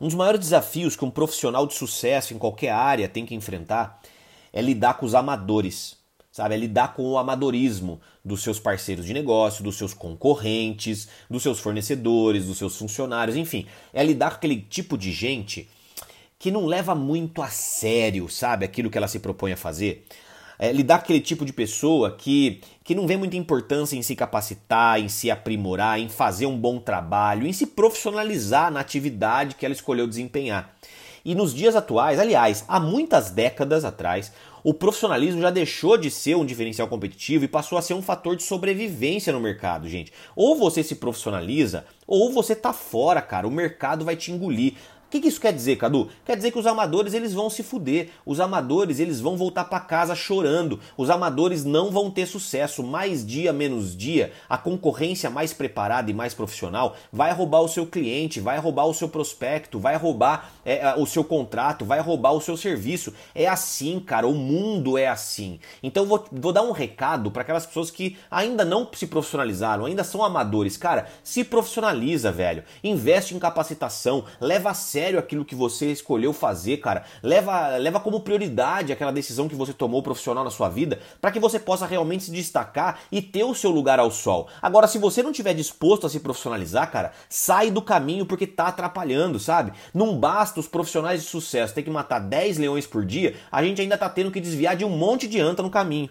Um dos maiores desafios que um profissional de sucesso em qualquer área tem que enfrentar é lidar com os amadores, sabe? É lidar com o amadorismo dos seus parceiros de negócio, dos seus concorrentes, dos seus fornecedores, dos seus funcionários, enfim. É lidar com aquele tipo de gente que não leva muito a sério, sabe? Aquilo que ela se propõe a fazer é, lidar com aquele tipo de pessoa que, que não vê muita importância em se capacitar, em se aprimorar, em fazer um bom trabalho, em se profissionalizar na atividade que ela escolheu desempenhar. E nos dias atuais, aliás, há muitas décadas atrás, o profissionalismo já deixou de ser um diferencial competitivo e passou a ser um fator de sobrevivência no mercado, gente. Ou você se profissionaliza, ou você tá fora, cara. O mercado vai te engolir que, que isso quer dizer, Cadu? Quer dizer que os amadores eles vão se fuder. Os amadores eles vão voltar para casa chorando. Os amadores não vão ter sucesso. Mais dia, menos dia, a concorrência mais preparada e mais profissional vai roubar o seu cliente, vai roubar o seu prospecto, vai roubar é, o seu contrato, vai roubar o seu serviço. É assim, cara. O mundo é assim. Então vou, vou dar um recado para aquelas pessoas que ainda não se profissionalizaram, ainda são amadores. Cara, se profissionaliza, velho. Investe em capacitação, leva a sério sério aquilo que você escolheu fazer, cara. Leva, leva como prioridade aquela decisão que você tomou profissional na sua vida, para que você possa realmente se destacar e ter o seu lugar ao sol. Agora, se você não tiver disposto a se profissionalizar, cara, sai do caminho porque tá atrapalhando, sabe? Não basta os profissionais de sucesso ter que matar 10 leões por dia, a gente ainda tá tendo que desviar de um monte de anta no caminho.